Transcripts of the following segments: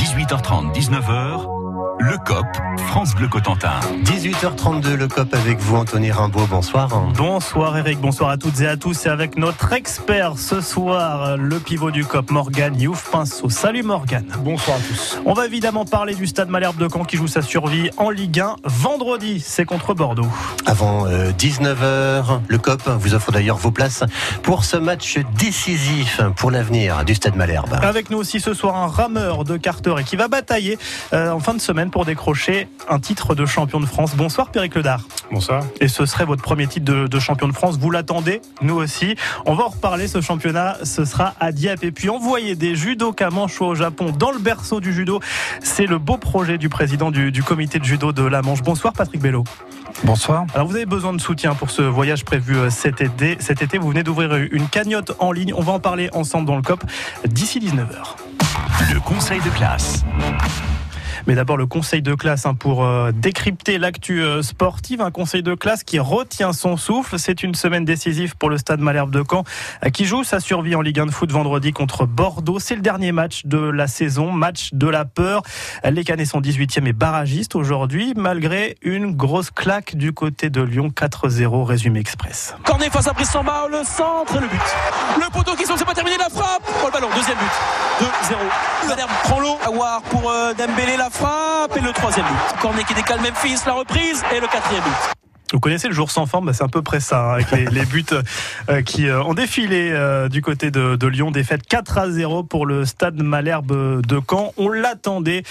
18h30, 19h. Le COP, France Bleu Cotentin. 18h32, le COP avec vous, Anthony Rimbaud. Bonsoir. Bonsoir Eric, bonsoir à toutes et à tous. Et avec notre expert ce soir, le pivot du COP, Morgan Youf Pinceau. Salut Morgan. Bonsoir à tous. On va évidemment parler du stade Malherbe de Caen qui joue sa survie en Ligue 1. Vendredi, c'est contre Bordeaux. Avant 19h, euh, le COP vous offre d'ailleurs vos places pour ce match décisif pour l'avenir du stade Malherbe. Avec nous aussi ce soir un rameur de Carteret qui va batailler euh, en fin de semaine pour décrocher un titre de champion de France. Bonsoir Péric Ledard. Bonsoir. Et ce serait votre premier titre de, champion de France. Vous l'attendez, nous aussi. On va en reparler. Ce championnat, ce sera à Dieppe. Et puis envoyer des judokas manchots au Japon dans le berceau du judo. C'est le beau projet du président du, comité de judo de la Manche. Bonsoir Patrick Bello. Bonsoir. Alors vous avez besoin de soutien pour ce voyage prévu euh, cet été. Cet été, vous venez d'ouvrir une cagnotte en ligne. On va en parler ensemble dans le COP d'ici 19h. Le conseil de classe. Mais d'abord le conseil de classe hein, pour euh, décrypter l'actu euh, sportive. Un conseil de classe qui retient son souffle. C'est une semaine décisive pour le Stade Malherbe de Caen euh, qui joue sa survie en Ligue 1 de foot vendredi contre Bordeaux. C'est le dernier match de la saison, match de la peur. Les Canets sont 18e et barragistes aujourd'hui malgré une grosse claque du côté de Lyon 4-0 résumé express. Cornet face à Brissamba, le centre et le but. Le poteau qui sont c'est pas terminé la frappe. Oh le ballon, deuxième but. 2-0. Malherbe prend l'eau. Awar pour Dembélé la et le troisième but. Cornet qui décale Memphis, la reprise et le quatrième but. Vous connaissez le jour sans forme, bah, c'est un peu près ça, hein, avec les, buts euh, qui euh, ont défilé euh, du côté de, Lyon. Défaite 4 à 0 pour le stade Malherbe de Caen. On l'attendait,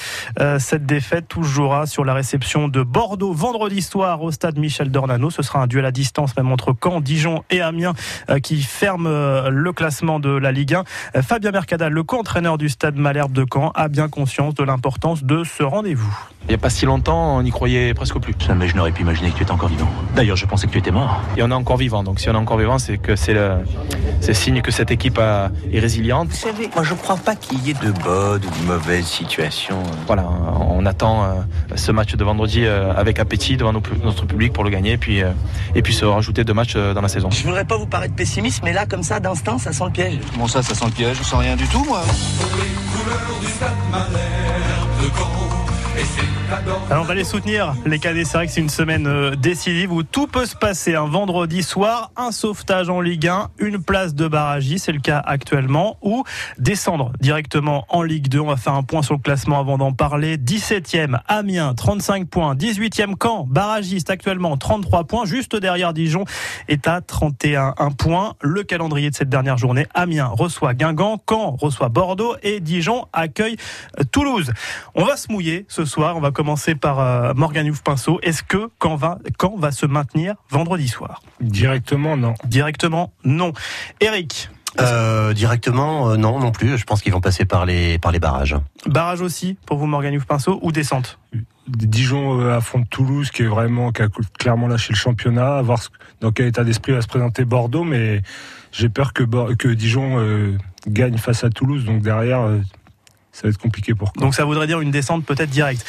cette défaite toujours sur la réception de Bordeaux vendredi soir au stade Michel Dornano. Ce sera un duel à distance même entre Caen, Dijon et Amiens qui ferme le classement de la Ligue 1. Fabien Mercadal, le co-entraîneur du stade Malherbe de Caen, a bien conscience de l'importance de ce rendez-vous. Il n'y a pas si longtemps, on n'y croyait presque plus. Jamais je n'aurais pu imaginer que tu étais encore vivant. D'ailleurs, je pensais que tu étais mort. Et on est encore vivant. Donc, si on est encore vivant, c'est que c'est le, signe que cette équipe est résiliente. Vous savez, moi, je ne crois pas qu'il y ait de bonnes ou de mauvaises situations. Voilà, on attend euh, ce match de vendredi euh, avec appétit devant notre public pour le gagner, et puis, euh, et puis se rajouter deux matchs dans la saison. Je voudrais pas vous paraître pessimiste, mais là, comme ça, d'instant, ça sent le piège. Comment ça, ça sent le piège? Je sens rien du tout, moi. Alors on va les soutenir, les cadets. C'est vrai que c'est une semaine euh, décisive où tout peut se passer. Un vendredi soir, un sauvetage en Ligue 1, une place de barragiste, c'est le cas actuellement, ou descendre directement en Ligue 2. On va faire un point sur le classement avant d'en parler. 17e, Amiens, 35 points. 18e, Caen, barragiste actuellement, 33 points. Juste derrière Dijon est à 31 points. Le calendrier de cette dernière journée, Amiens reçoit Guingamp, Caen reçoit Bordeaux et Dijon accueille euh, Toulouse. On va se mouiller ce soir. On va commencer par euh, Morgan Youf Pinceau. Est-ce que quand va, quand va se maintenir vendredi soir? Directement, non. Directement, non. Eric euh, directement, euh, non, non plus. Je pense qu'ils vont passer par les, par les barrages. Barrage aussi pour vous, Morgan Pinceau, ou descente? Dijon affronte Toulouse, qui est vraiment, qui a clairement lâché le championnat. À voir dans quel état d'esprit va se présenter Bordeaux, mais j'ai peur que, que Dijon gagne face à Toulouse. Donc derrière, ça va être compliqué pour. Donc ça voudrait dire une descente peut-être directe.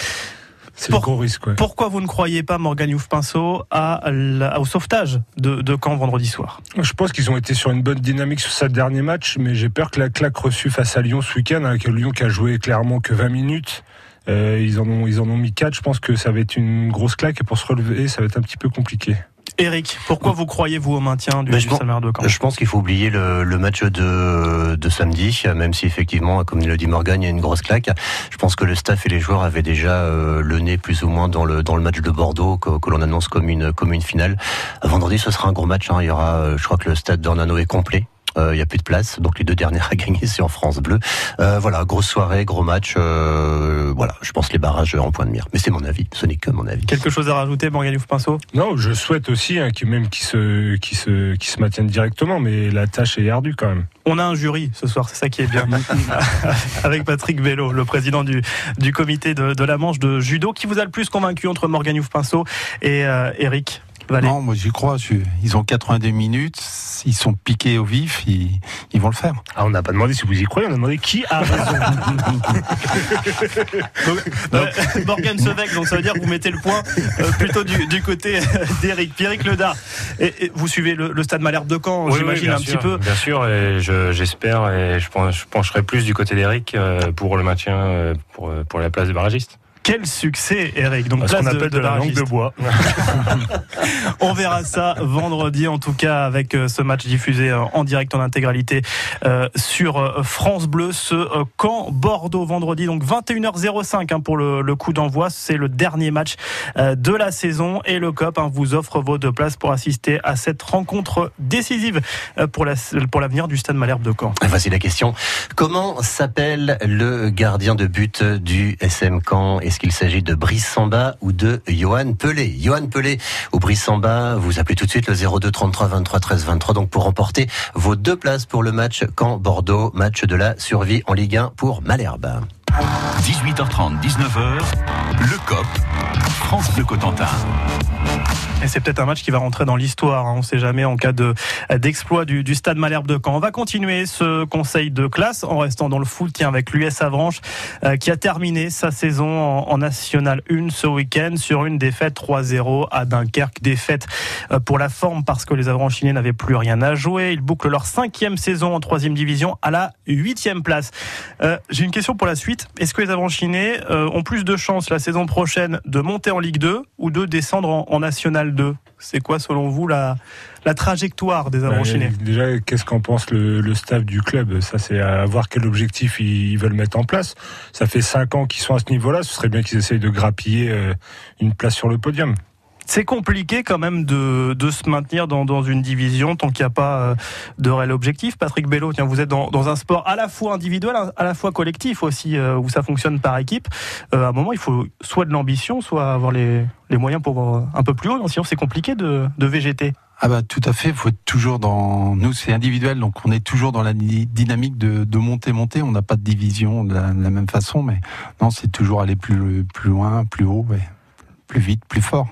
C'est le gros risque. Pourquoi vous ne croyez pas, Morgan Youf Pinceau, à au sauvetage de, de Caen vendredi soir? Je pense qu'ils ont été sur une bonne dynamique sur ce dernier match, mais j'ai peur que la claque reçue face à Lyon ce week-end, avec Lyon qui a joué clairement que 20 minutes, euh, ils, en ont, ils en ont mis 4. Je pense que ça va être une grosse claque et pour se relever, ça va être un petit peu compliqué. Eric, pourquoi vous croyez-vous au maintien du, ben, du Salmer de Caen Je pense qu'il faut oublier le, le, match de, de samedi, même si effectivement, comme le dit Morgan, il y a une grosse claque. Je pense que le staff et les joueurs avaient déjà euh, le nez plus ou moins dans le, dans le match de Bordeaux que, que l'on annonce comme une, comme une finale. Vendredi, ce sera un gros match. Hein. Il y aura, euh, je crois que le stade d'Ornano est complet. Il euh, n'y a plus de place, donc les deux dernières à gagner c'est en France Bleu. Euh, voilà, grosse soirée, gros match. Euh, voilà, je pense les barrages en point de mire. Mais c'est mon avis, ce n'est que mon avis. Quelque chose à rajouter, Morgan Pinceau? Non, je souhaite aussi hein, qui même qui se qui se qui se maintiennent directement, mais la tâche est ardue quand même. On a un jury ce soir, c'est ça qui est bien. Avec Patrick Vélo, le président du, du comité de, de, la Manche de judo, qui vous a le plus convaincu entre Morgan Pinceau et Eric? Non, moi j'y crois. Ils ont 82 minutes. s'ils sont piqués au vif, ils, ils vont le faire. Ah, on n'a pas demandé si vous y croyez, on a demandé qui a raison. Euh, Morgan Sevec, donc ça veut dire que vous mettez le point euh, plutôt du, du côté euh, d'Eric. Pierrick Ledard, et, et vous suivez le, le stade Malherbe de Caen, Oui, j'imagine un sûr, petit peu. Bien sûr, et je- j'espère et je, pen- je pencherai plus du côté d'Eric euh, pour le maintien euh, pour, pour la place de barragiste. Quel succès, Eric. Donc, Ce qu'on de, appelle de de la langue de bois. On verra ça vendredi, en tout cas, avec euh, ce match diffusé euh, en direct en intégralité euh, sur France Bleu, ce euh, camp Bordeaux vendredi, donc 21h05 hein, pour le, le coup d'envoi. C'est le dernier match euh, de la saison et le COP hein, vous offre vos deux places pour assister à cette rencontre décisive la- pour l'avenir du Stade Malherbe de Caen. Voici la question. Comment s'appelle le gardien de but du SM Caen? Est-ce qu'il s'agit de Brice Samba ou de Johan Pelé? Johan Pelé ou Brice Samba, vous appelez tout de suite le 02 33 23 13 23 donc pour remporter vos deux places pour le match Caen-Bordeaux, match de la survie en Ligue 1 pour Malherbe. 18h30, 19h, le COP, France Bleu Cotentin. Et c'est peut-être un match qui va rentrer dans l'histoire, hein, on ne sait jamais, en cas de d'exploit du, Stade Malherbe de Caen. On va continuer ce conseil de classe en restant dans le foot, tiens, avec l'US Avranches, euh, qui a terminé sa saison en, National 1 ce week-end sur une défaite 3-0 à Dunkerque. Défaite euh, pour la forme parce que les Avranchinais n'avaient plus rien à jouer. Ils bouclent leur cinquième saison en troisième division à la huitième place. Euh, J'ai une question pour la suite. Est-ce que les Avranchinais ont plus de chances la saison prochaine de monter en Ligue 2 ou de descendre en, en National 2 C'est quoi, selon vous, la, la trajectoire des Avranchinais Ouais, Déjà, qu'est-ce qu'en pense le, le staff du club? Ça, c'est à voir quel objectif ils, ils veulent mettre en place. Ça fait cinq ans qu'ils sont à ce niveau-là. Ce serait bien qu'ils essayent de grappiller euh, une place sur le podium. C'est compliqué quand même de, de se maintenir dans, dans une division tant qu'il n'y a pas euh, de réel objectif. Patrick Bello, tiens, vous êtes dans, dans un sport à la fois individuel, à la fois collectif aussi, euh, où ça fonctionne par équipe. Euh, à un moment, il faut soit de l'ambition, soit avoir les, les moyens pour voir un peu plus haut. Sinon, c'est compliqué de, de végéter. Ah bah tout à fait, faut être toujours dans nous c'est individuel donc on est toujours dans la dynamique de, de monter monter, on n'a pas de division de la, même façon mais non, c'est toujours aller plus plus loin, plus haut. Plus vite, plus fort.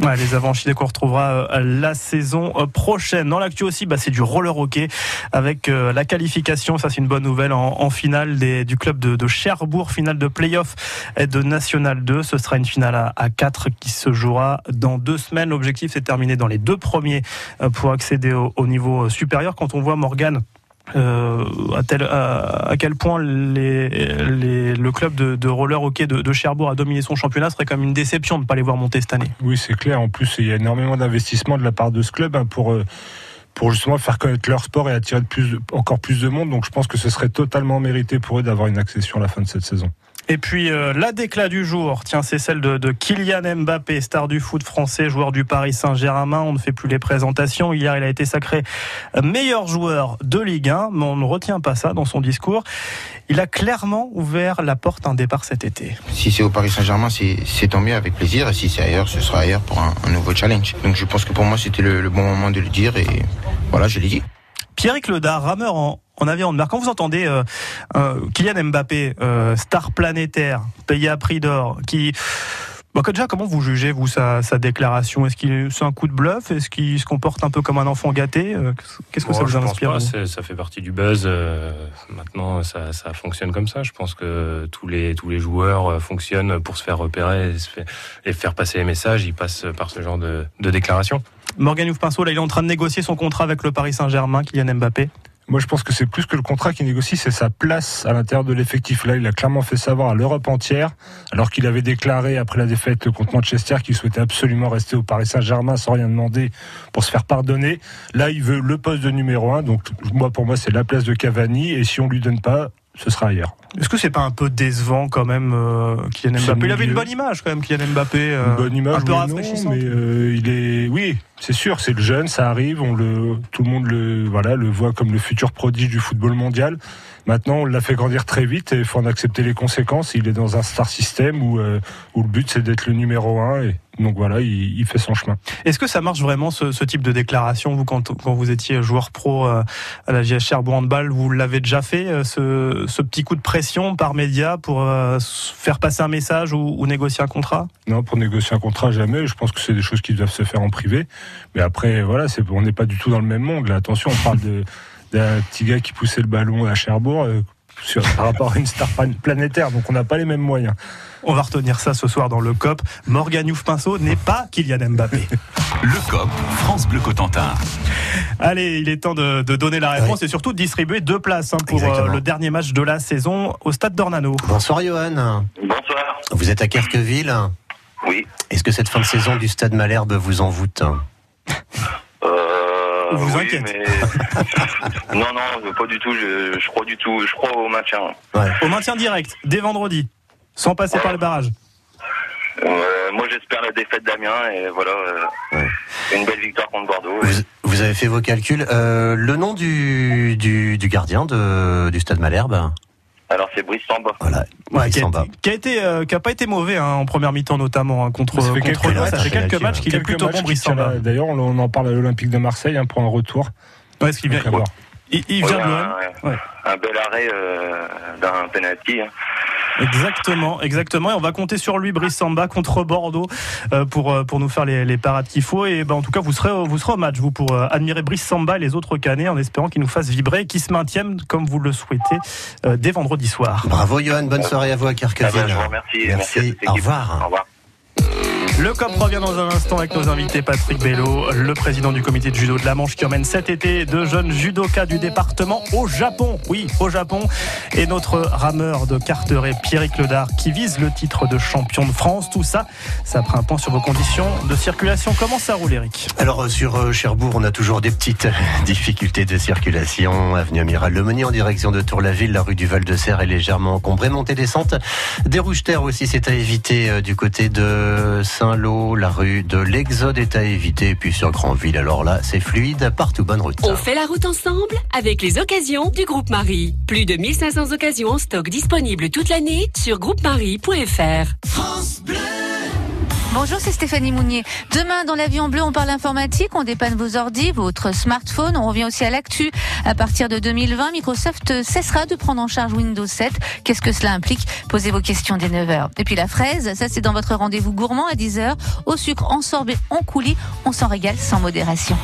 Ouais, les Avanchinais qu'on retrouvera euh, la saison euh, prochaine. Dans l'actu aussi, bah, c'est du roller hockey avec euh, la qualification, ça c'est une bonne nouvelle, en, finale du club de, Cherbourg, finale de playoff de National 2. Ce sera une finale à, à 4 qui se jouera dans deux semaines. L'objectif c'est de terminer dans les deux premiers pour accéder au, au niveau supérieur. Quand on voit Morgan euh, à, quel point le club de, roller hockey de, Cherbourg a dominé son championnat, serait comme une déception de ne pas les voir monter cette année. Oui, c'est clair. En plus, il y a énormément d'investissement de la part de ce club hein, pour euh, pour justement faire connaître leur sport et attirer encore plus de monde. Donc, je pense que ce serait totalement mérité pour eux d'avoir une accession à la fin de cette saison. Et puis euh, la déclat du jour, tiens, c'est celle de, de Kylian Mbappé, star du foot français, joueur du Paris Saint-Germain. On ne fait plus les présentations. Hier, il a été sacré meilleur joueur de Ligue 1, mais on ne retient pas ça dans son discours. Il a clairement ouvert la porte à un départ cet été. Si c'est au Paris Saint-Germain, c'est c'est tant mieux, avec plaisir. Et si c'est ailleurs, ce sera ailleurs pour un, un nouveau challenge. Donc je pense que pour moi, c'était le, le bon moment de le dire. Et voilà, je l'ai dit. Pierrick Ledard, rameur en, en avion. Quand vous entendez euh, euh, Kylian Mbappé, euh, star planétaire, payé à prix d'or, qui... Bah, déjà, comment vous jugez, vous, sa, sa déclaration? Est-ce qu'il c'est un coup de bluff? Est-ce qu'il se comporte un peu comme un enfant gâté? Qu'est-ce que ça Bon, vous pense inspire pas, Ça fait partie du buzz. euh, maintenant, ça, ça fonctionne comme ça. Je pense que tous les tous les joueurs fonctionnent pour se faire repérer et, se faire, et faire passer les messages. Ils passent par ce genre de, de déclaration. Morgan Youf-Pinceau, là, il est en train de négocier son contrat avec le Paris Saint-Germain, Kylian Mbappé. Moi, je pense que c'est plus que le contrat qu'il négocie, c'est sa place à l'intérieur de l'effectif. Là, il a clairement fait savoir à l'Europe entière, alors qu'il avait déclaré après la défaite contre Manchester qu'il souhaitait absolument rester au Paris Saint-Germain sans rien demander pour se faire pardonner. Là, il veut le poste de numéro un. Donc, moi, pour moi, c'est la place de Cavani. Et si on lui donne pas, ce sera ailleurs. Est-ce que c'est pas un peu décevant quand même, euh, Kylian Mbappé? Il avait une bonne image quand même, Kylian Mbappé. euh, Une bonne image, un peu rafraîchissante. mais euh, il est, oui, c'est sûr, c'est le jeune, ça arrive, on le, tout le monde le, voilà, le voit comme le futur prodige du football mondial. Maintenant, on l'a fait grandir très vite et il faut en accepter les conséquences. Il est dans un star system où, euh, où le but c'est d'être le numéro un. Et donc voilà, il, il fait son chemin. Est-ce que ça marche vraiment ce, ce, type de déclaration? Vous, quand, quand vous étiez joueur pro euh, à la Cherbourg Handball, vous l'avez déjà fait, euh, ce, ce, petit coup de pression par média pour euh, faire passer un message ou, ou, négocier un contrat? Non, pour négocier un contrat, jamais. Je pense que c'est des choses qui doivent se faire en privé. Mais après, voilà, c'est, on n'est pas du tout dans le même monde. Là, attention, on parle de, d'un petit gars qui poussait le ballon à Cherbourg. Sur, par rapport à une star planétaire, donc on n'a pas les mêmes moyens. On va retenir ça ce soir dans le COP. Morgan Youf-Pinceau n'est pas Kylian Mbappé. Le COP, France Bleu Cotentin. Allez, il est temps de, de donner la réponse oui. et surtout de distribuer deux places hein, pour euh, le dernier match de la saison au stade d'Ornano. Bonsoir Johan. Bonsoir. Vous êtes à Kerqueville Oui. Est-ce que cette fin de saison du stade Malherbe vous envoûte? euh, vous oui, inquiète. Mais... non, non, pas du tout. Je, je, crois du tout. Je crois au maintien. Ouais. Au maintien direct, dès vendredi, sans passer ouais. par le barrage. Euh, moi, j'espère la défaite d'Amiens et voilà, ouais. une belle victoire contre Bordeaux. Vous, vous avez fait vos calculs. Euh, le nom du, du, du gardien de, du Stade Malherbe alors c'est Brice Samba. Voilà. Ouais, qui, a, qui, a, été, euh, qui a pas été mauvais hein, en première mi-temps notamment hein, contre ça fait quelques, contre Ça fait quelques matchs qu'il est plutôt bon Brice Samba. D'ailleurs, on en parle à l'Olympique de Marseille hein, pour un retour. Ouais, ce qu'il vient. Il, il vient ouais, de un, ouais. un, bel arrêt euh, d'un penalty. Exactement, exactement. Et on va compter sur lui, Brice Samba, contre Bordeaux, euh, pour pour nous faire les, les parades qu'il faut. Et ben en tout cas, vous serez vous serez au match, vous pour euh, admirer Brice Samba et les autres Canets, en espérant qu'ils nous fassent vibrer, et qu'ils se maintiennent comme vous le souhaitez euh, dès vendredi soir. Bravo, Johan. Bonne soirée à vous à Carcassonne. Ah ben, vous remercie. Merci. Merci au revoir. Au revoir. Le COP revient dans un instant avec nos invités Patrick Bello, le président du comité de judo de la Manche qui emmène cet été de jeunes judokas du département au Japon. Oui, au Japon. Et notre rameur de Carteret, Pierrick Ledard, qui vise le titre de champion de France. Tout ça, ça après un point sur vos conditions de circulation. Comment ça roule, Eric? Alors, sur Cherbourg, on a toujours des petites difficultés de circulation. Avenue Amiral Lemonnier en direction de Tour-la-Ville. La rue du Val-de-Serre est légèrement encombrée. Montée descente. Des rouges-terres aussi, c'est à éviter du côté de Saint-Lô, la rue de l'Exode est à éviter. Et puis sur Grandville, alors là, c'est fluide, partout bonne route. On fait la route ensemble avec les occasions du groupe Marie. Plus de 1500 occasions en stock disponibles toute l'année sur groupemarie.fr. France Bleu Bonjour, c'est Stéphanie Mounier. Demain, dans l'avion bleu, on parle informatique, on dépanne vos ordis, votre smartphone. On revient aussi à l'actu. À partir de 2020, Microsoft cessera de prendre en charge Windows 7. Qu'est-ce que cela implique? Posez vos questions dès 9h. Et puis la fraise, ça c'est dans votre rendez-vous gourmand à 10h. Au sucre, en sorbet, en coulis, on s'en régale sans modération.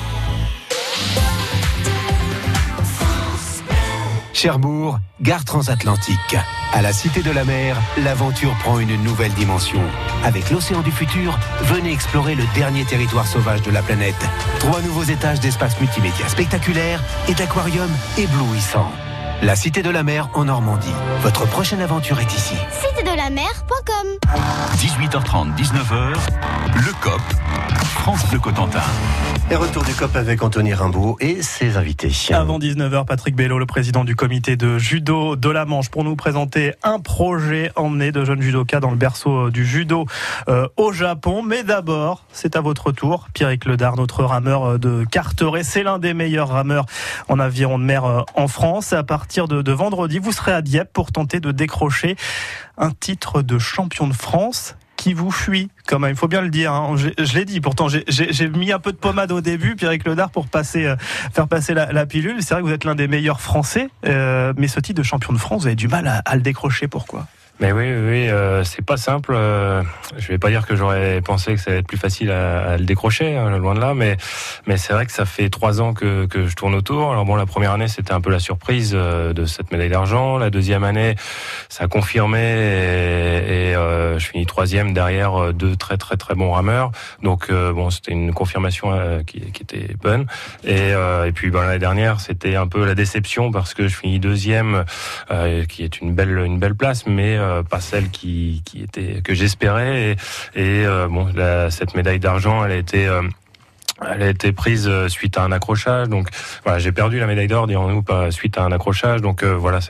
Cherbourg, gare transatlantique. À la Cité de la Mer, l'aventure prend une nouvelle dimension. Avec l'océan du futur, venez explorer le dernier territoire sauvage de la planète. Trois nouveaux étages d'espace multimédia spectaculaires et d'aquariums éblouissants. La Cité de la Mer en Normandie. Votre prochaine aventure est ici. Citédelamer.com 18h30, 19h, le COP, France Bleu Cotentin. Et retour du COP avec Anthony Rimbaud et ses invités. Avant 19h, Patrick Bello, le président du comité de judo de la Manche, pour nous présenter un projet emmené de jeunes judokas dans le berceau du judo euh, au Japon. Mais d'abord, c'est à votre tour. Pierrick Ledard, notre rameur de Carteret. C'est l'un des meilleurs rameurs en aviron de mer en France. À partir de, de vendredi, vous serez à Dieppe pour tenter de décrocher un titre de champion de France qui vous fuit quand même, il faut bien le dire. Hein. Je, l'ai dit, pourtant j'ai mis un peu de pommade au début, Pierrick Ledard, pour passer, euh, faire passer la, pilule. C'est vrai que vous êtes l'un des meilleurs Français, euh, mais ce titre de champion de France, vous avez du mal à le décrocher. Pourquoi? Mais oui, oui, euh, c'est pas simple. Euh, je vais pas dire que j'aurais pensé que ça allait être plus facile à, à le décrocher, hein, loin de là, mais mais c'est vrai que ça fait trois ans que, que je tourne autour. Alors bon, la première année c'était un peu la surprise euh, de cette médaille d'argent. La deuxième année, ça a confirmé et, et euh, je finis troisième derrière deux très très très bons rameurs. Donc bon, c'était une confirmation qui, qui, était bonne. Et, et puis ben, l'année dernière, c'était un peu la déception parce que je finis deuxième, qui est une belle une belle place, mais pas celle qui, qui était que j'espérais. Et, euh, bon, cette médaille d'argent, elle a été euh, elle a été prise suite à un accrochage. Donc voilà, j'ai perdu la médaille d'or, dirons-nous, suite à un accrochage. Donc euh, voilà,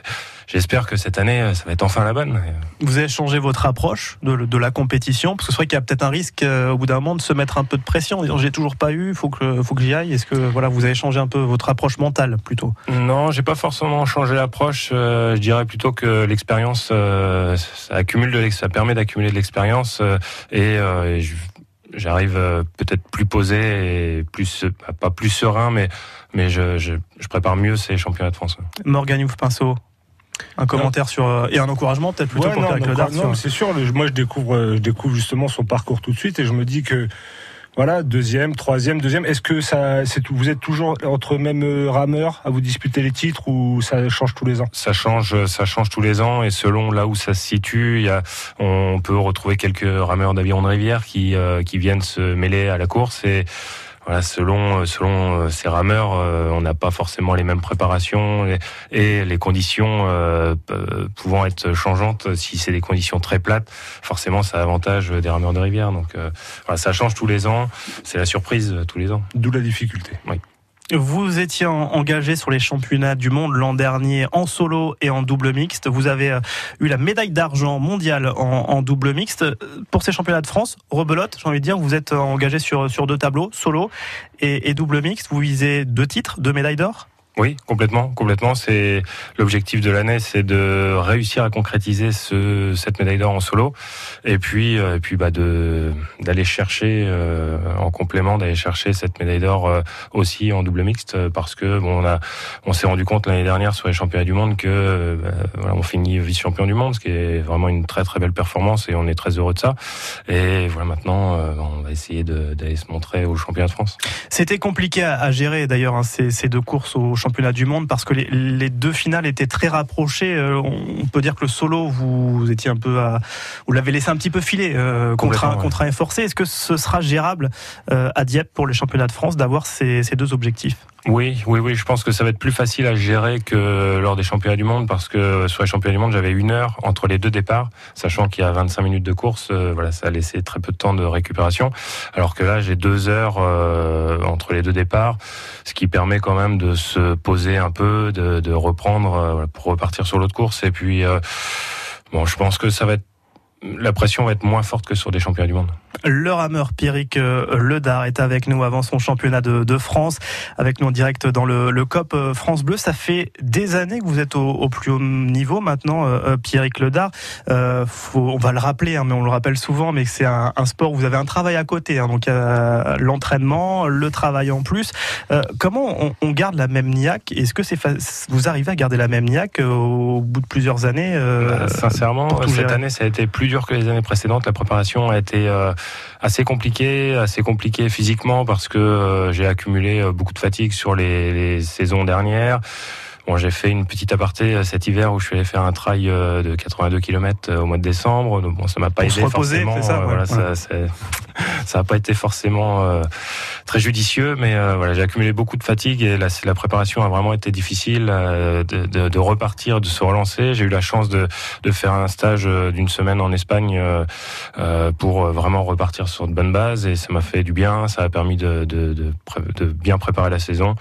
j'espère que cette année, ça va être enfin la bonne. Vous avez changé votre approche de, de la compétition? Parce que c'est vrai qu'il y a peut-être un risque au bout d'un moment de se mettre un peu de pression en disant j'ai toujours pas eu, faut que, faut que j'y aille. Est-ce que voilà, vous avez changé un peu votre approche mentale plutôt? Non, j'ai pas forcément changé l'approche. je dirais plutôt que l'expérience, ça accumule de ça permet d'accumuler de l'expérience et, et je, j'arrive euh, peut-être plus posé et plus pas plus serein, mais mais je, je, je prépare mieux ces championnats de France. Morgan Youf Pinceau. Un commentaire sur euh, et un encouragement peut-être plutôt pour non, Pierre Non, c'est sûr. Moi, je découvre, euh, je découvre justement son parcours tout de suite et je me dis que voilà, deuxième, troisième, deuxième. Est-ce que ça, c'est vous êtes toujours entre même euh, rameurs à vous disputer les titres ou ça change tous les ans? Ça change, ça change tous les ans et selon là où ça se situe, il y a, on peut retrouver quelques rameurs d'aviron de rivière qui euh, qui viennent se mêler à la course et selon selon euh, ces rameurs, euh, on n'a pas forcément les mêmes préparations et les conditions euh, pouvant être changeantes. Si c'est des conditions très plates, forcément, ça avantage des rameurs de rivière. Donc, ça change tous les ans. C'est la surprise tous les ans. D'où la difficulté. Oui. Vous étiez engagé sur les championnats du monde l'an dernier en solo et en double mixte. Vous avez euh, eu la médaille d'argent mondiale en, double mixte. Pour ces championnats de France, rebelote, j'ai envie de dire, vous êtes engagé sur, sur deux tableaux, solo et, et double mixte. Vous visez deux titres, deux médailles d'or oui, complètement, complètement. C'est l'objectif de l'année, c'est de réussir à concrétiser ce, cette médaille d'or en solo, et puis, euh, et puis bah de d'aller chercher euh, en complément, d'aller chercher cette médaille d'or euh, aussi en double mixte, parce que bon, on a, on s'est rendu compte l'année dernière sur les championnats du monde que bah, voilà, on finit vice-champion du monde, ce qui est vraiment une très très belle performance, et on est très heureux de ça. Et voilà, maintenant, on va essayer d'aller se montrer aux championnats de France. C'était compliqué à, gérer d'ailleurs hein, ces, ces deux courses au championnat championnat du monde parce que les, deux finales étaient très rapprochées. Euh, on peut dire que le solo, vous, étiez un peu à, vous l'avez laissé un petit peu filer euh, contre un, contre un forcé. Est-ce que ce sera gérable euh, à Dieppe pour les championnats de France d'avoir ces deux objectifs? Oui, oui, oui. Je pense que ça va être plus facile à gérer que lors des championnats du monde parce que sur les championnats du monde, j'avais une heure entre les deux départs, sachant qu'il y a 25 minutes de course. Euh, voilà, ça a laissé très peu de temps de récupération. Alors que là, j'ai deux heures euh, entre les deux départs, ce qui permet quand même de se poser un peu, de, reprendre euh, pour repartir sur l'autre course. Et puis, bon, je pense que ça va être la pression va être moins forte que sur des championnats du monde. Le rameur Pierrick euh, Ledard est avec nous avant son championnat de, France, avec nous en direct dans le, COP euh, France Bleu. Ça fait des années que vous êtes au, plus haut niveau maintenant, euh, Pierrick Ledard. on va le rappeler, hein, mais on le rappelle souvent, mais c'est un, sport où vous avez un travail à côté, hein, donc l'entraînement, le travail en plus. comment on, garde la même niaque? Est-ce que c'est vous arrivez à garder la même niaque au bout de plusieurs années bah, Sincèrement, cette année, ça a été plus dur que les années précédentes. La préparation a été euh, assez compliquée, assez compliquée physiquement parce que euh, j'ai accumulé euh, beaucoup de fatigue sur les, les saisons dernières. Bon, j'ai fait une petite aparté euh, cet hiver où je suis allé faire un trail euh, de 82 km euh, au mois de décembre. Donc, bon, ça m'a pas aidé forcément. Ça, voilà, ça, ça n'a pas été forcément très judicieux, mais voilà, j'ai accumulé beaucoup de fatigue et la, la préparation a vraiment été difficile de, de, de, repartir, de se relancer. J'ai eu la chance de, de faire un stage d'une semaine en Espagne pour vraiment repartir sur de bonnes bases et ça m'a fait du bien. Ça a permis de, de, de bien préparer la saison.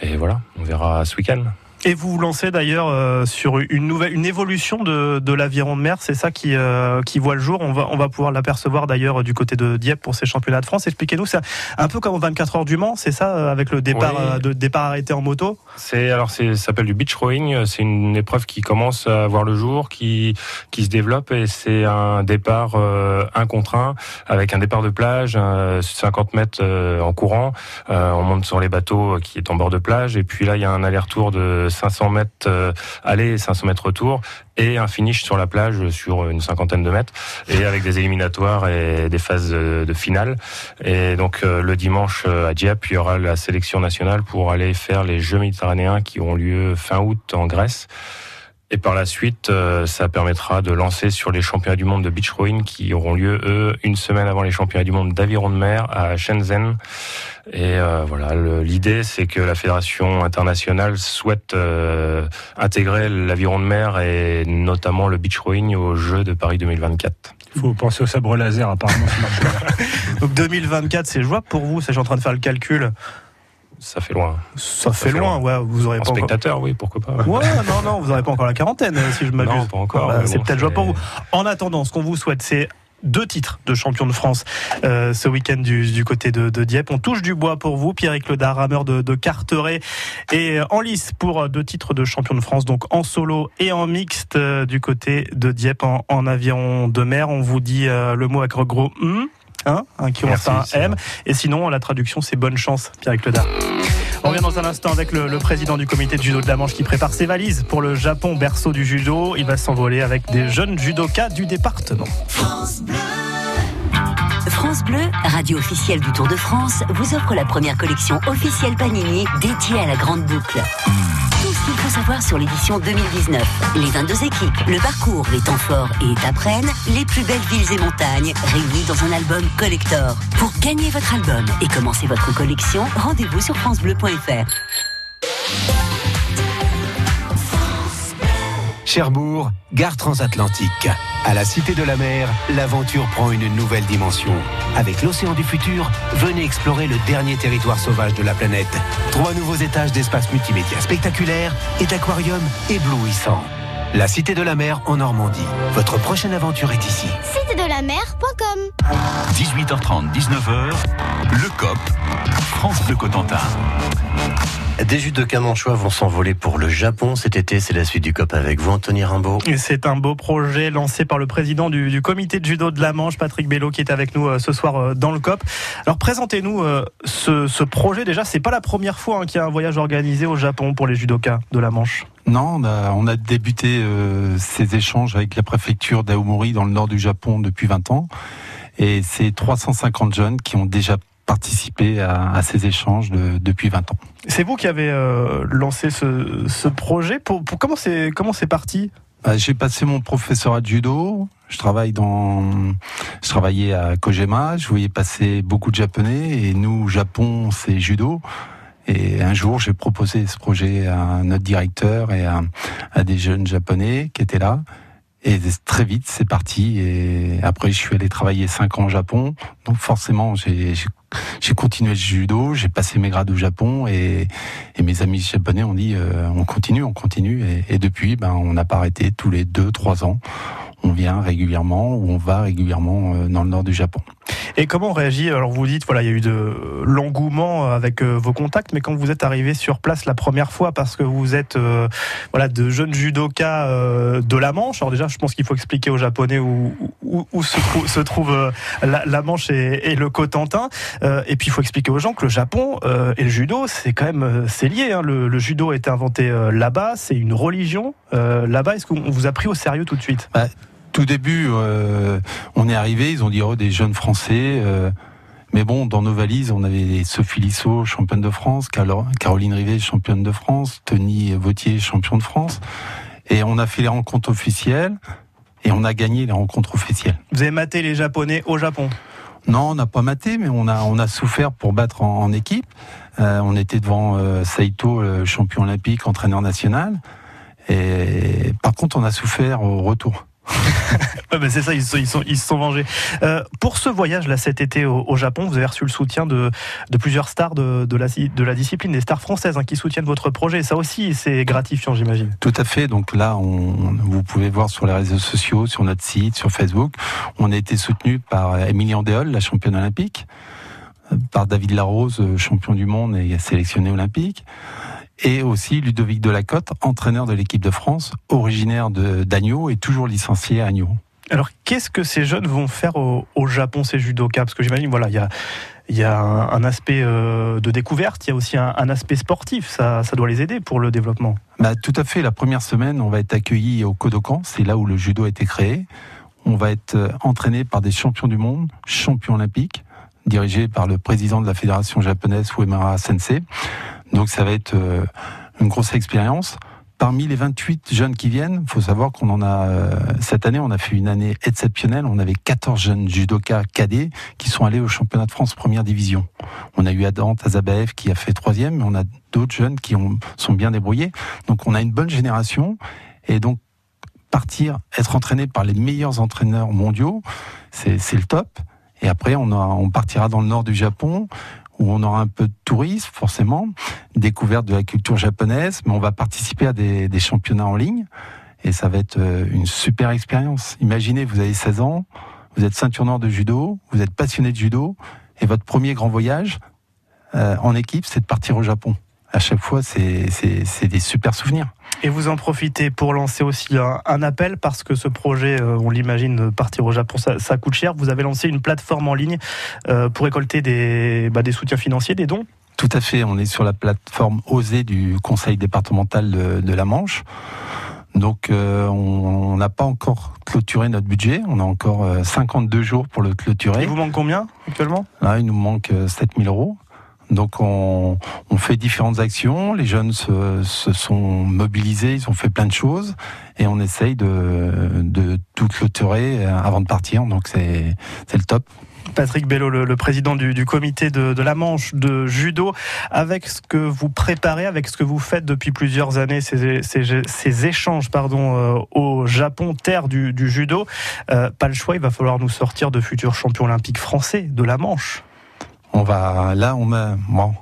Et voilà, on verra ce week-end. Et vous vous lancez d'ailleurs euh, sur une nouvelle, une évolution de, de l'aviron de mer. C'est ça qui, euh, qui voit le jour. On va, on va pouvoir l'apercevoir d'ailleurs du côté de Dieppe pour ces championnats de France. Expliquez-nous, c'est un peu comme aux 24 heures du Mans, c'est ça, euh, avec le départ, de départ arrêté en moto? C'est alors, c'est, ça s'appelle du beach rowing. C'est une épreuve qui commence à voir le jour, qui, qui se développe et c'est un départ un contre un avec un départ de plage, 50 mètres en courant. on monte sur les bateaux qui est en bord de plage et puis là il y a un aller-retour de 500 mètres euh, aller et 500 mètres retour et un finish sur la plage sur une cinquantaine de mètres et avec des éliminatoires et des phases de finale. Et donc euh, le dimanche euh, à Dieppe, il y aura la sélection nationale pour aller faire les Jeux méditerranéens qui auront lieu fin août en Grèce. Et par la suite, ça permettra de lancer sur les championnats du monde de beach rowing qui auront lieu, eux, une semaine avant les championnats du monde d'aviron de mer à Shenzhen. Et euh, voilà, l'idée, c'est que la fédération internationale souhaite euh, intégrer l'aviron de mer et notamment le beach rowing aux Jeux de Paris 2024. Il faut penser au sabre laser, apparemment. Donc 2024, c'est jouable pour vous. Je suis en train de faire le calcul. Ça fait loin. Ça, fait, loin, ouais. Vous aurez En pas encore- spectateur, oui, pourquoi pas. Ouais, non, non, vous n'aurez pas encore la quarantaine, euh, si je m'abuse. Non, pas encore, Bah, c'est peut-être jouable pour vous. En attendant, ce qu'on vous souhaite, c'est deux titres de champion de France euh, ce week-end du, du côté de, de Dieppe. On touche du bois pour vous, Ledard, rameur de, de Carteret, et euh, en lice pour deux titres de champion de France, donc en solo et en mixte euh, du côté de Dieppe en, en avion de mer. On vous dit euh, le mot avec gros hum, hein, hein, qui commence Merci, par un M. Et sinon, la traduction, c'est bonne chance, Pierrick Ledard. On revient dans un instant avec le, le président du comité de judo de la Manche qui prépare ses valises pour le Japon, berceau du judo. Il va s'envoler avec des jeunes judokas du département. France Bleu, radio officielle du Tour de France, vous offre la première collection officielle Panini dédiée à la Grande Boucle. Qu'il faut savoir sur l'édition 2019. Les 22 équipes, le parcours, les temps forts et étapes les plus belles villes et montagnes réunies dans un album collector. Pour gagner votre album et commencer votre collection, rendez-vous sur francebleu.fr. Cherbourg, gare transatlantique. À la Cité de la Mer, l'aventure prend une nouvelle dimension. Avec l'océan du futur, venez explorer le dernier territoire sauvage de la planète. Trois nouveaux étages d'espace multimédia spectaculaires et d'aquariums éblouissants. La Cité de la Mer en Normandie. Votre prochaine aventure est ici. Site de la mer.com 18h30, 19h, le COP, France Bleu Cotentin. Des judokas manchois vont s'envoler pour le Japon cet été. C'est la suite du COP avec vous, Anthony Rimbaud. Et c'est un beau projet lancé par le président du, du comité de judo de la Manche, Patrick Bello, qui est avec nous euh, ce soir euh, dans le COP. Alors présentez-nous euh, ce, ce projet. Déjà, c'est pas la première fois hein, qu'il y a un voyage organisé au Japon pour les judokas de la Manche. Non, on a, on a débuté euh, ces échanges avec la préfecture d'Aomori dans le nord du Japon depuis 20 ans. Et c'est 350 jeunes qui ont déjà participé à, à ces échanges de- depuis 20 ans. C'est vous qui avez euh, lancé ce, ce projet. Pour, pour- comment c'est comment c'est parti? Bah, J'ai passé mon professorat de judo. Je travaille dans, je travaillais à Kojima. Je voyais passer beaucoup de japonais et nous, Japon, c'est judo. Et un jour, j'ai proposé ce projet à notre directeur et à, à des jeunes japonais qui étaient là. Et très vite, c'est parti. Et après, je suis allé travailler cinq ans au Japon. Donc forcément, j'ai continué le judo, j'ai passé mes grades au Japon et, et mes amis japonais ont dit euh, on continue, on continue. Et, et depuis, ben, on n'a pas arrêté tous les deux, trois ans. On vient régulièrement ou on va régulièrement euh, dans le nord du Japon. Et comment on réagit Alors vous dites, voilà, il y a eu de l'engouement avec euh, vos contacts, mais quand vous êtes arrivé sur place la première fois, parce que vous êtes, euh, voilà, de jeunes judokas euh, de la Manche. Alors déjà, je pense qu'il faut expliquer aux Japonais où, se, trou- se trouve euh, la, Manche et, le Cotentin. Et puis il faut expliquer aux gens que le Japon et le judo, c'est quand même, c'est lié. hein. Le, judo a été inventé là-bas, c'est une religion là-bas. Est-ce qu'on vous a pris au sérieux tout de suite? Bah, tout début, euh, on est arrivé, ils ont dit oh, des jeunes Français. euh, mais bon, dans nos valises, on avait Sophie Lissot, championne de France, Caroline Rivet, championne de France, Tony Vautier, champion de France. Et on a fait les rencontres officielles et on a gagné les rencontres officielles. Vous avez maté les Japonais au Japon? Non, on n'a pas maté, mais on a, on a souffert pour battre en, en équipe. Euh, on était devant euh, Saito, champion olympique, entraîneur national. Et par contre, on a souffert au retour. Ouais, c'est ça, ils se sont, ils vengés. Euh, pour ce voyage là cet été au, Japon, vous avez reçu le soutien de, plusieurs stars de, la, discipline, des stars françaises hein, qui soutiennent votre projet. Ça aussi, c'est gratifiant, j'imagine. Tout à fait. Donc là, vous pouvez voir sur les réseaux sociaux, sur notre site, sur Facebook, on a été soutenu par Émilie Andéol, la championne olympique, euh, par David Larose, champion du monde et sélectionné olympique, et aussi Ludovic Delacote, entraîneur de l'équipe de France, originaire d'Agneau et toujours licencié à Agneau. Alors, qu'est-ce que ces jeunes vont faire au, au Japon, ces judokas? Parce que j'imagine, voilà, il y a, il y a un, un aspect euh, de découverte, il y a aussi un, un aspect sportif. Ça, ça doit les aider pour le développement. Bah, tout à fait. La première semaine, on va être accueilli au Kodokan. C'est là où le judo a été créé. On va être euh, entraîné par des champions du monde, champions olympiques, dirigés par le président de la fédération japonaise, Uemura Sensei. Donc ça va être euh, une grosse expérience. Parmi les 28 jeunes qui viennent, faut savoir qu'on en a euh, cette année, on a fait une année exceptionnelle. On avait 14 jeunes judokas cadets qui sont allés au championnat de France première division. On a eu Adam Tazabaev qui a fait troisième, mais on a d'autres jeunes qui ont, sont bien débrouillés. Donc on a une bonne génération et donc partir, être entraîné par les meilleurs entraîneurs mondiaux, c'est le top. Et après, on partira dans le nord du Japon où on aura un peu de tourisme, forcément, découverte de la culture japonaise, mais on va participer à des, des championnats en ligne. Et ça va être euh, une super expérience. Imaginez, vous avez 16 ans, vous êtes ceinture noire de judo, vous êtes passionné de judo, et votre premier grand voyage euh, en équipe, c'est de partir au Japon. À chaque fois, c'est des super souvenirs. Et vous en profitez pour lancer aussi un, un appel parce que ce projet, euh, on l'imagine, partir au Japon, ça, ça, coûte cher. Vous avez lancé une plateforme en ligne euh, pour récolter des, bah, des soutiens financiers, des dons Tout à fait. On est sur la plateforme OSE du Conseil départemental de, de la Manche. Donc euh, on n'a pas encore clôturé notre budget, on a encore euh, 52 jours pour le clôturer. Il vous manque combien actuellement? Là, il nous manque 7000 euros. Donc on, fait différentes actions, les jeunes se, sont mobilisés, ils ont fait plein de choses. Et on essaye de, tout clôturer avant de partir, donc c'est le top. Patrick Bello, le, président du, comité de, la Manche de judo, avec ce que vous préparez, avec ce que vous faites depuis plusieurs années, ces, échanges pardon, euh, au Japon, terre du, du judo, euh, pas le choix, il va falloir nous sortir de futurs champions olympiques français de la Manche. On va là, on a bon.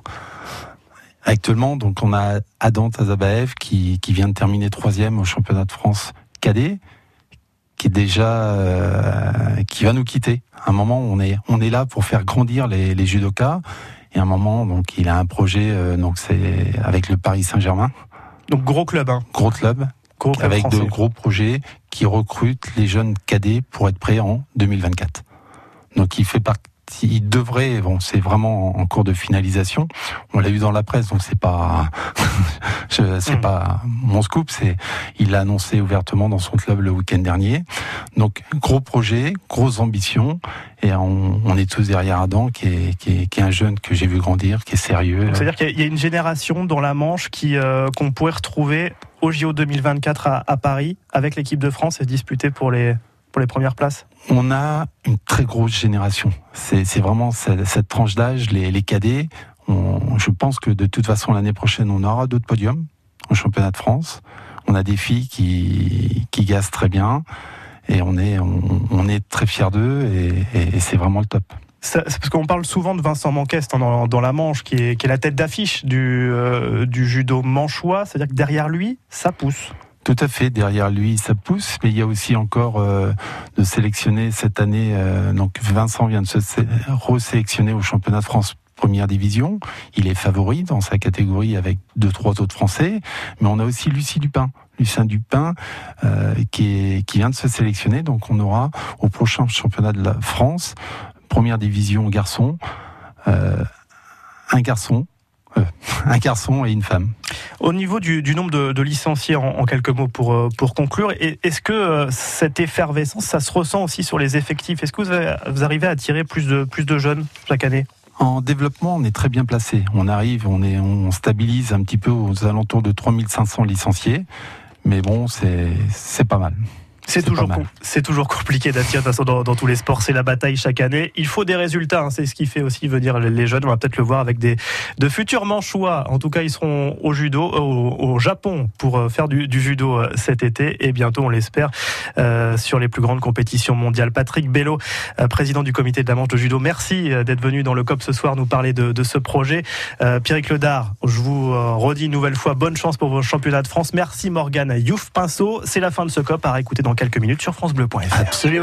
Actuellement, donc on a Adam Tazabaev qui, qui vient de terminer troisième au championnat de France cadet, qui est déjà euh, qui va nous quitter. À un moment, on est on est là pour faire grandir les, les judokas. Et à un moment, donc il a un projet, euh, donc c'est avec le Paris Saint-Germain. Donc gros club, hein. Gros club. Gros club avec français. de gros projets qui recrutent les jeunes cadets pour être prêts en 2024. Donc il fait partie il devrait, bon, c'est vraiment en cours de finalisation. On l'a eu dans la presse, donc c'est pas, c'est mmh. pas mon scoop. C'est, il l'a annoncé ouvertement dans son club le week-end dernier. Donc gros projet, grosse ambition, et on, on est tous derrière Adam, qui est, qui est, qui est un jeune que j'ai vu grandir, qui est sérieux. C'est-à-dire qu'il y a une génération dans la Manche qui euh, qu'on pourrait retrouver au JO 2024 à, à Paris avec l'équipe de France et se disputer pour les pour les premières places On a une très grosse génération. C'est vraiment cette, cette tranche d'âge, les, les, cadets. On, je pense que de toute façon, l'année prochaine, on aura d'autres podiums au championnat de France. On a des filles qui, qui gazent très bien et on est, on, on est très fiers d'eux et, et, et c'est vraiment le top. C'est parce qu'on parle souvent de Vincent Manquest hein, dans, dans, la Manche, qui est, qui est la tête d'affiche du, euh, du judo manchois. C'est-à-dire que derrière lui, ça pousse. Tout à fait, derrière lui ça pousse, mais il y a aussi encore euh, de sélectionner cette année. Euh, donc Vincent vient de se resélectionner au championnat de France première division. Il est favori dans sa catégorie avec deux trois autres Français, mais on a aussi Lucie Dupin. Lucien Dupin euh, qui, qui vient de se sélectionner, donc on aura au prochain championnat de la France première division garçon un garçon un garçon et une femme. Au niveau du, du nombre de, de licenciés, en, en, quelques mots pour, euh, pour conclure, est-ce que euh, cette effervescence, ça se ressent aussi sur les effectifs? Est-ce que vous, avez, vous, arrivez à attirer plus de, plus de jeunes chaque année? En développement, on est très bien placé. On arrive, on, est, on stabilise un petit peu aux alentours de 3500 licenciés. Mais bon, c'est pas mal. C'est toujours, c'est toujours compliqué d'attirer de toute façon dans, dans, tous les sports. C'est la bataille chaque année. Il faut des résultats. Hein. C'est ce qui fait aussi venir les jeunes. On va peut-être le voir avec des de futurs manchois. En tout cas, ils seront au judo, au, au Japon pour faire du, du, judo cet été et bientôt, on l'espère, euh, sur les plus grandes compétitions mondiales. Patrick Bello, euh, président du comité de la Manche de judo. Merci d'être venu dans le COP ce soir nous parler de, de ce projet. Euh, Pierrick Ledard, je vous redis une nouvelle fois bonne chance pour vos championnats de France. Merci Morgane Youf Pinceau. C'est la fin de ce COP à écouter dans quelques minutes sur francebleu.fr. Absolument.